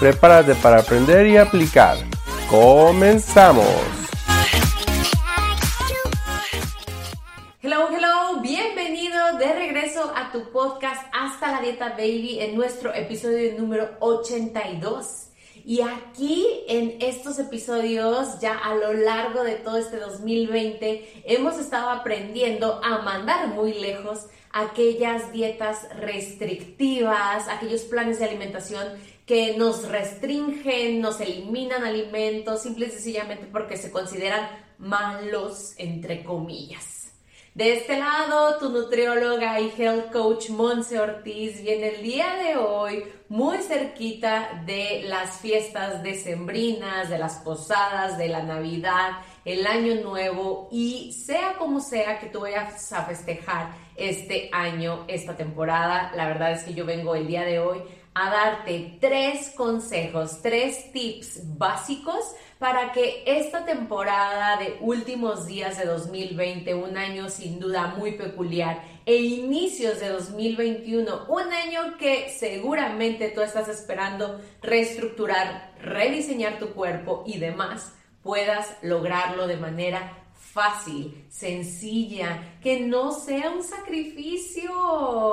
Prepárate para aprender y aplicar. ¡Comenzamos! Hello, hello, bienvenido de regreso a tu podcast Hasta la Dieta Baby en nuestro episodio número 82. Y aquí en estos episodios, ya a lo largo de todo este 2020, hemos estado aprendiendo a mandar muy lejos aquellas dietas restrictivas, aquellos planes de alimentación que nos restringen, nos eliminan alimentos, simple y sencillamente porque se consideran malos, entre comillas. De este lado, tu nutrióloga y health coach Monse Ortiz viene el día de hoy muy cerquita de las fiestas decembrinas, de las posadas, de la Navidad, el Año Nuevo y sea como sea que tú vayas a festejar este año, esta temporada, la verdad es que yo vengo el día de hoy a darte tres consejos, tres tips básicos para que esta temporada de últimos días de 2020, un año sin duda muy peculiar, e inicios de 2021, un año que seguramente tú estás esperando reestructurar, rediseñar tu cuerpo y demás, puedas lograrlo de manera fácil, sencilla, que no sea un sacrificio.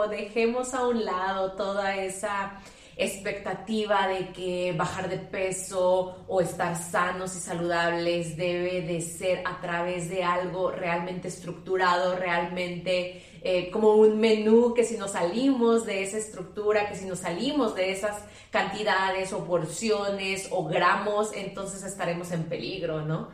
Dejemos a un lado toda esa expectativa de que bajar de peso o estar sanos y saludables debe de ser a través de algo realmente estructurado, realmente eh, como un menú, que si nos salimos de esa estructura, que si nos salimos de esas cantidades o porciones o gramos, entonces estaremos en peligro, ¿no?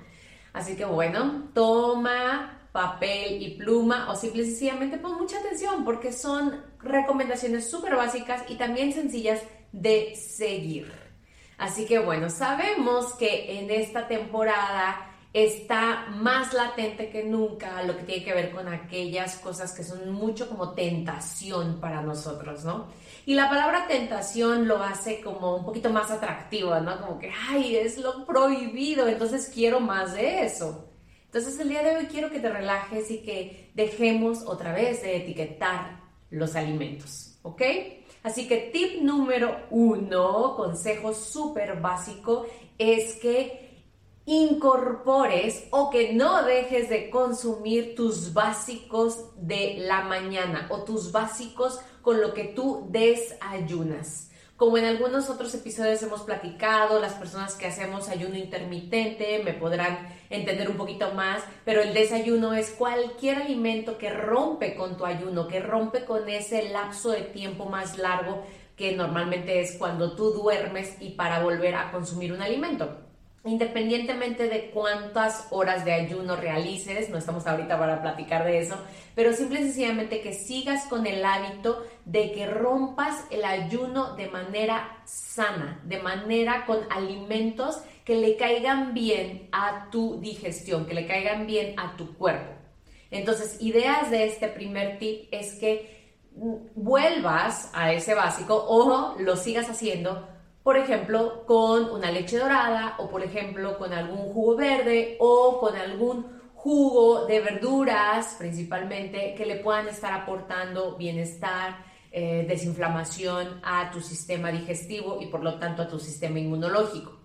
Así que bueno, toma papel y pluma o simplemente pon mucha atención porque son recomendaciones súper básicas y también sencillas de seguir. Así que bueno, sabemos que en esta temporada está más latente que nunca lo que tiene que ver con aquellas cosas que son mucho como tentación para nosotros, ¿no? Y la palabra tentación lo hace como un poquito más atractivo, ¿no? Como que, ay, es lo prohibido, entonces quiero más de eso. Entonces el día de hoy quiero que te relajes y que dejemos otra vez de etiquetar los alimentos, ¿ok? Así que tip número uno, consejo súper básico, es que incorpores o que no dejes de consumir tus básicos de la mañana o tus básicos con lo que tú desayunas. Como en algunos otros episodios hemos platicado, las personas que hacemos ayuno intermitente me podrán entender un poquito más, pero el desayuno es cualquier alimento que rompe con tu ayuno, que rompe con ese lapso de tiempo más largo que normalmente es cuando tú duermes y para volver a consumir un alimento independientemente de cuántas horas de ayuno realices, no estamos ahorita para platicar de eso, pero simple y sencillamente que sigas con el hábito de que rompas el ayuno de manera sana, de manera con alimentos que le caigan bien a tu digestión, que le caigan bien a tu cuerpo. Entonces, ideas de este primer tip es que vuelvas a ese básico o lo sigas haciendo por ejemplo, con una leche dorada o por ejemplo con algún jugo verde o con algún jugo de verduras principalmente que le puedan estar aportando bienestar, eh, desinflamación a tu sistema digestivo y por lo tanto a tu sistema inmunológico.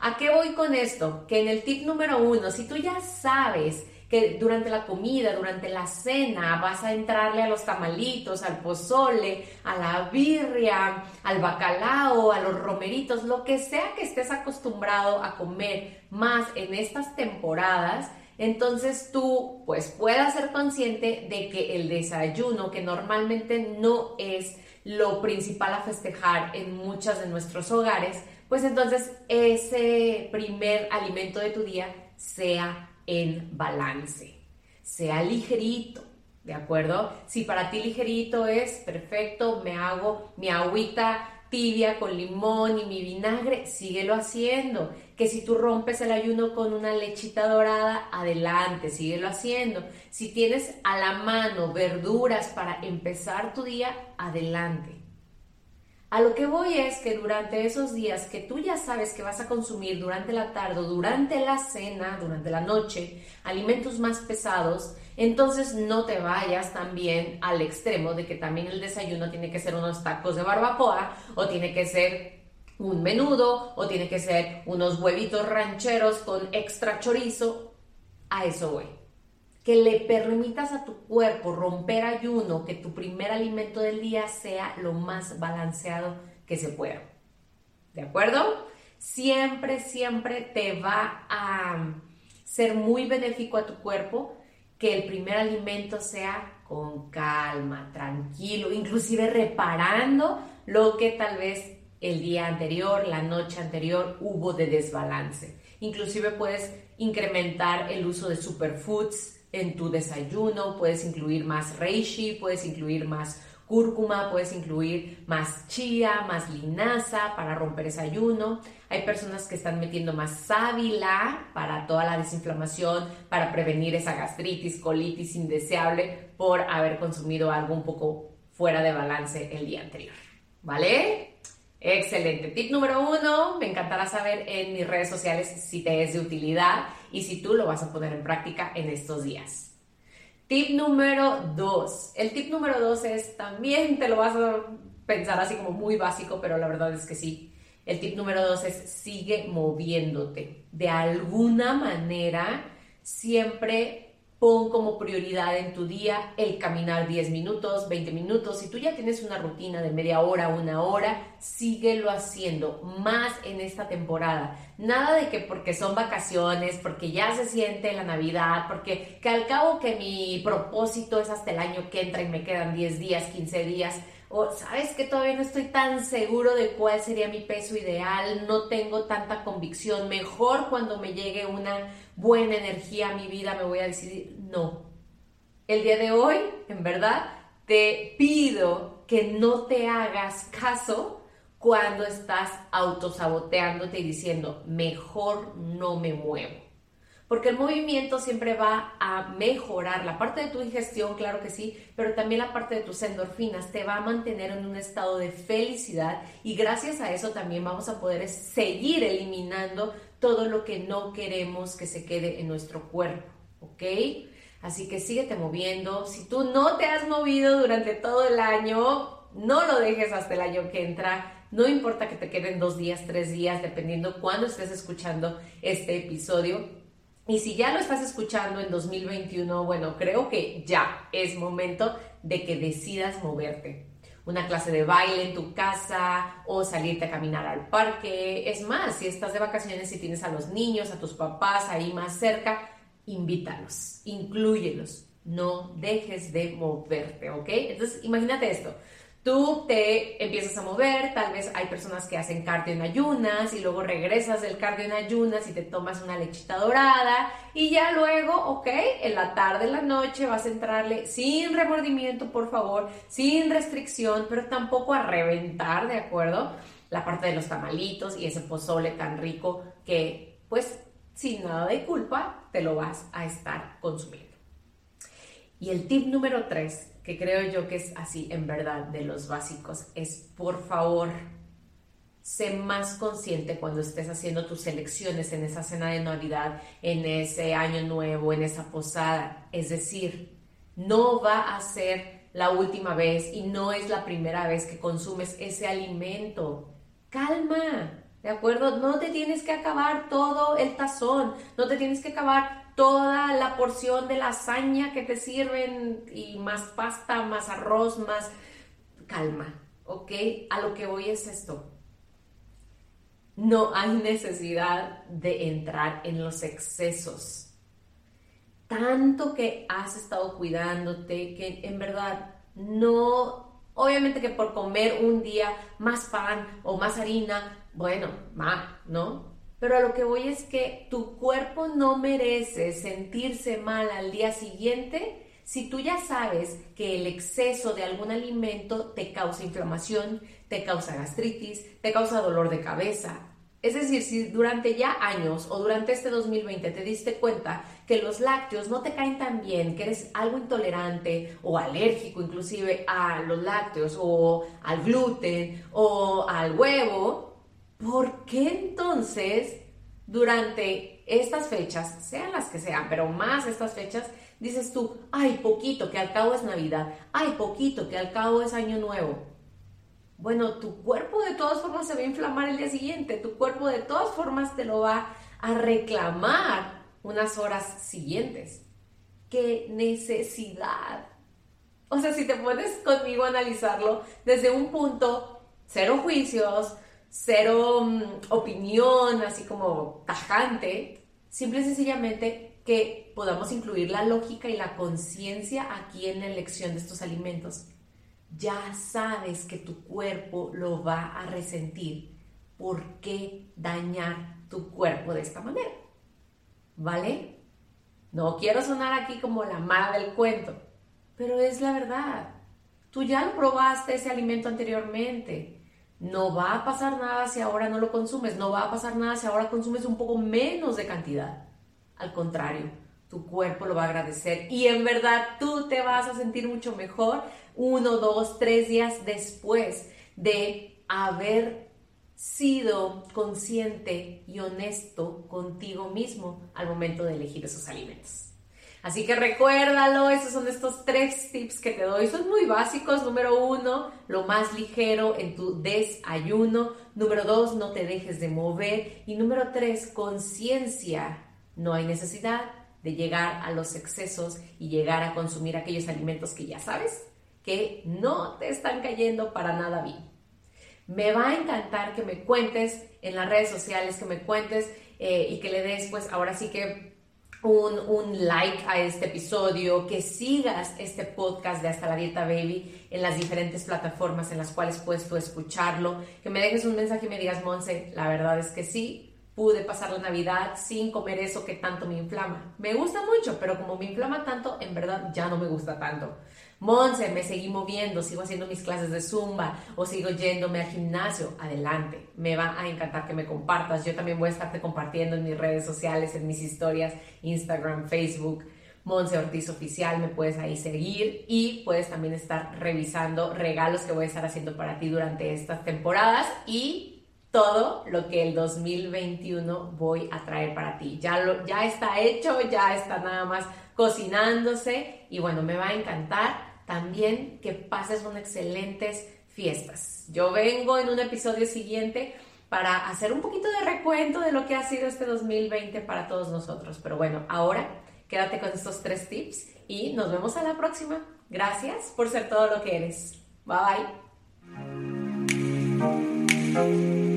¿A qué voy con esto? Que en el tip número uno, si tú ya sabes que durante la comida, durante la cena, vas a entrarle a los tamalitos, al pozole, a la birria, al bacalao, a los romeritos, lo que sea que estés acostumbrado a comer más en estas temporadas, entonces tú pues puedas ser consciente de que el desayuno, que normalmente no es lo principal a festejar en muchos de nuestros hogares, pues entonces ese primer alimento de tu día sea en balance. Sea ligerito, ¿de acuerdo? Si para ti ligerito es perfecto, me hago mi agüita tibia con limón y mi vinagre, síguelo haciendo. que si tú rompes el ayuno con una lechita dorada, adelante, síguelo haciendo. Si tienes a la mano verduras para empezar tu día, adelante. A lo que voy es que durante esos días que tú ya sabes que vas a consumir durante la tarde, durante la cena, durante la noche, alimentos más pesados, entonces no te vayas también al extremo de que también el desayuno tiene que ser unos tacos de barbacoa o tiene que ser un menudo o tiene que ser unos huevitos rancheros con extra chorizo. A eso voy. Que le permitas a tu cuerpo romper ayuno, que tu primer alimento del día sea lo más balanceado que se pueda. ¿De acuerdo? Siempre, siempre te va a ser muy benéfico a tu cuerpo que el primer alimento sea con calma, tranquilo, inclusive reparando lo que tal vez el día anterior, la noche anterior hubo de desbalance. Inclusive puedes incrementar el uso de superfoods en tu desayuno, puedes incluir más reishi, puedes incluir más cúrcuma, puedes incluir más chía, más linaza para romper ese ayuno. Hay personas que están metiendo más sábila para toda la desinflamación, para prevenir esa gastritis, colitis indeseable por haber consumido algo un poco fuera de balance el día anterior. ¿Vale? Excelente. Tip número uno, me encantará saber en mis redes sociales si te es de utilidad y si tú lo vas a poner en práctica en estos días. Tip número dos. El tip número dos es, también te lo vas a pensar así como muy básico, pero la verdad es que sí. El tip número dos es, sigue moviéndote. De alguna manera, siempre Pon como prioridad en tu día el caminar 10 minutos, 20 minutos. Si tú ya tienes una rutina de media hora, una hora, síguelo haciendo más en esta temporada. Nada de que porque son vacaciones, porque ya se siente la Navidad, porque que al cabo que mi propósito es hasta el año que entra y me quedan 10 días, 15 días o sabes que todavía no estoy tan seguro de cuál sería mi peso ideal, no tengo tanta convicción, mejor cuando me llegue una buena energía a mi vida me voy a decidir, no. El día de hoy, en verdad, te pido que no te hagas caso cuando estás autosaboteándote y diciendo, mejor no me muevo porque el movimiento siempre va a mejorar la parte de tu digestión, claro que sí, pero también la parte de tus endorfinas te va a mantener en un estado de felicidad y gracias a eso también vamos a poder seguir eliminando todo lo que no queremos que se quede en nuestro cuerpo, ¿ok? Así que síguete moviendo. Si tú no te has movido durante todo el año, no lo dejes hasta el año que entra. No importa que te queden dos días, tres días, dependiendo cuándo estés escuchando este episodio y si ya lo estás escuchando en 2021, bueno, creo que ya es momento de que decidas moverte. Una clase de baile en tu casa o salirte a caminar al parque. Es más, si estás de vacaciones y tienes a los niños, a tus papás ahí más cerca, invítalos, inclúyelos. No dejes de moverte, ¿ok? Entonces, imagínate esto tú te empiezas a mover, tal vez hay personas que hacen cardio en ayunas y luego regresas del cardio en ayunas y te tomas una lechita dorada y ya luego, ok, en la tarde, en la noche vas a entrarle sin remordimiento, por favor, sin restricción, pero tampoco a reventar, ¿de acuerdo? La parte de los tamalitos y ese pozole tan rico que, pues, sin nada de culpa, te lo vas a estar consumiendo. Y el tip número tres que creo yo que es así en verdad de los básicos, es por favor, sé más consciente cuando estés haciendo tus elecciones en esa cena de Navidad, en ese año nuevo, en esa posada. Es decir, no va a ser la última vez y no es la primera vez que consumes ese alimento. Calma, ¿de acuerdo? No te tienes que acabar todo el tazón, no te tienes que acabar toda la porción de lasaña que te sirven y más pasta, más arroz, más calma, ¿ok? A lo que voy es esto. No hay necesidad de entrar en los excesos. Tanto que has estado cuidándote que en verdad no, obviamente que por comer un día más pan o más harina, bueno, ma, ¿no? Pero a lo que voy es que tu cuerpo no merece sentirse mal al día siguiente si tú ya sabes que el exceso de algún alimento te causa inflamación, te causa gastritis, te causa dolor de cabeza. Es decir, si durante ya años o durante este 2020 te diste cuenta que los lácteos no te caen tan bien, que eres algo intolerante o alérgico inclusive a los lácteos o al gluten o al huevo, ¿por qué entonces durante estas fechas, sean las que sean, pero más estas fechas, dices tú, ay, poquito, que al cabo es Navidad, ay, poquito, que al cabo es Año Nuevo? bueno, tu cuerpo de todas formas se va a inflamar el día siguiente, tu cuerpo de todas formas te lo va a reclamar unas horas siguientes. ¡Qué necesidad! O sea, si te pones conmigo a analizarlo desde un punto, cero juicios, cero mm, opinión, así como tajante, simple y sencillamente que podamos incluir la lógica y la conciencia aquí en la elección de estos alimentos ya sabes que tu cuerpo lo va a resentir. ¿Por qué dañar tu cuerpo de esta manera? ¿Vale? No quiero sonar aquí como la mala del cuento, pero es la verdad. Tú ya lo probaste ese alimento anteriormente. No va a pasar nada si ahora no lo consumes. No va a pasar nada si ahora consumes un poco menos de cantidad. Al contrario, tu cuerpo lo va a agradecer y en verdad tú te vas a sentir mucho mejor uno, dos, tres días después de haber sido consciente y honesto contigo mismo al momento de elegir esos alimentos. Así que recuérdalo, esos son estos tres tips que te doy. Son muy básicos. Número uno, lo más ligero en tu desayuno. Número dos, no te dejes de mover. Y número tres, conciencia. No hay necesidad de llegar a los excesos y llegar a consumir aquellos alimentos que ya sabes que no te están cayendo para nada bien. Me va a encantar que me cuentes en las redes sociales, que me cuentes eh, y que le des pues ahora sí que un, un, like a este episodio, que sigas este podcast de Hasta la Dieta Baby en las diferentes plataformas en las cuales puedes tú escucharlo, que me dejes un mensaje y me digas, Monse, la verdad es que sí, pude pasar la Navidad sin comer eso que tanto me inflama. Me gusta mucho, pero como me inflama tanto, en verdad ya no me gusta tanto. Monse, me seguí moviendo, sigo haciendo mis clases de zumba o sigo yéndome al gimnasio, adelante. Me va a encantar que me compartas. Yo también voy a estarte compartiendo en mis redes sociales, en mis historias, Instagram, Facebook. Monse Ortiz Oficial, me puedes ahí seguir y puedes también estar revisando regalos que voy a estar haciendo para ti durante estas temporadas y todo lo que el 2021 voy a traer para ti. Ya, lo, ya está hecho, ya está nada más cocinándose y bueno, me va a encantar también que pases unas excelentes fiestas. Yo vengo en un episodio siguiente para hacer un poquito de recuento de lo que ha sido este 2020 para todos nosotros. Pero bueno, ahora quédate con estos tres tips y nos vemos a la próxima. Gracias por ser todo lo que eres. Bye bye.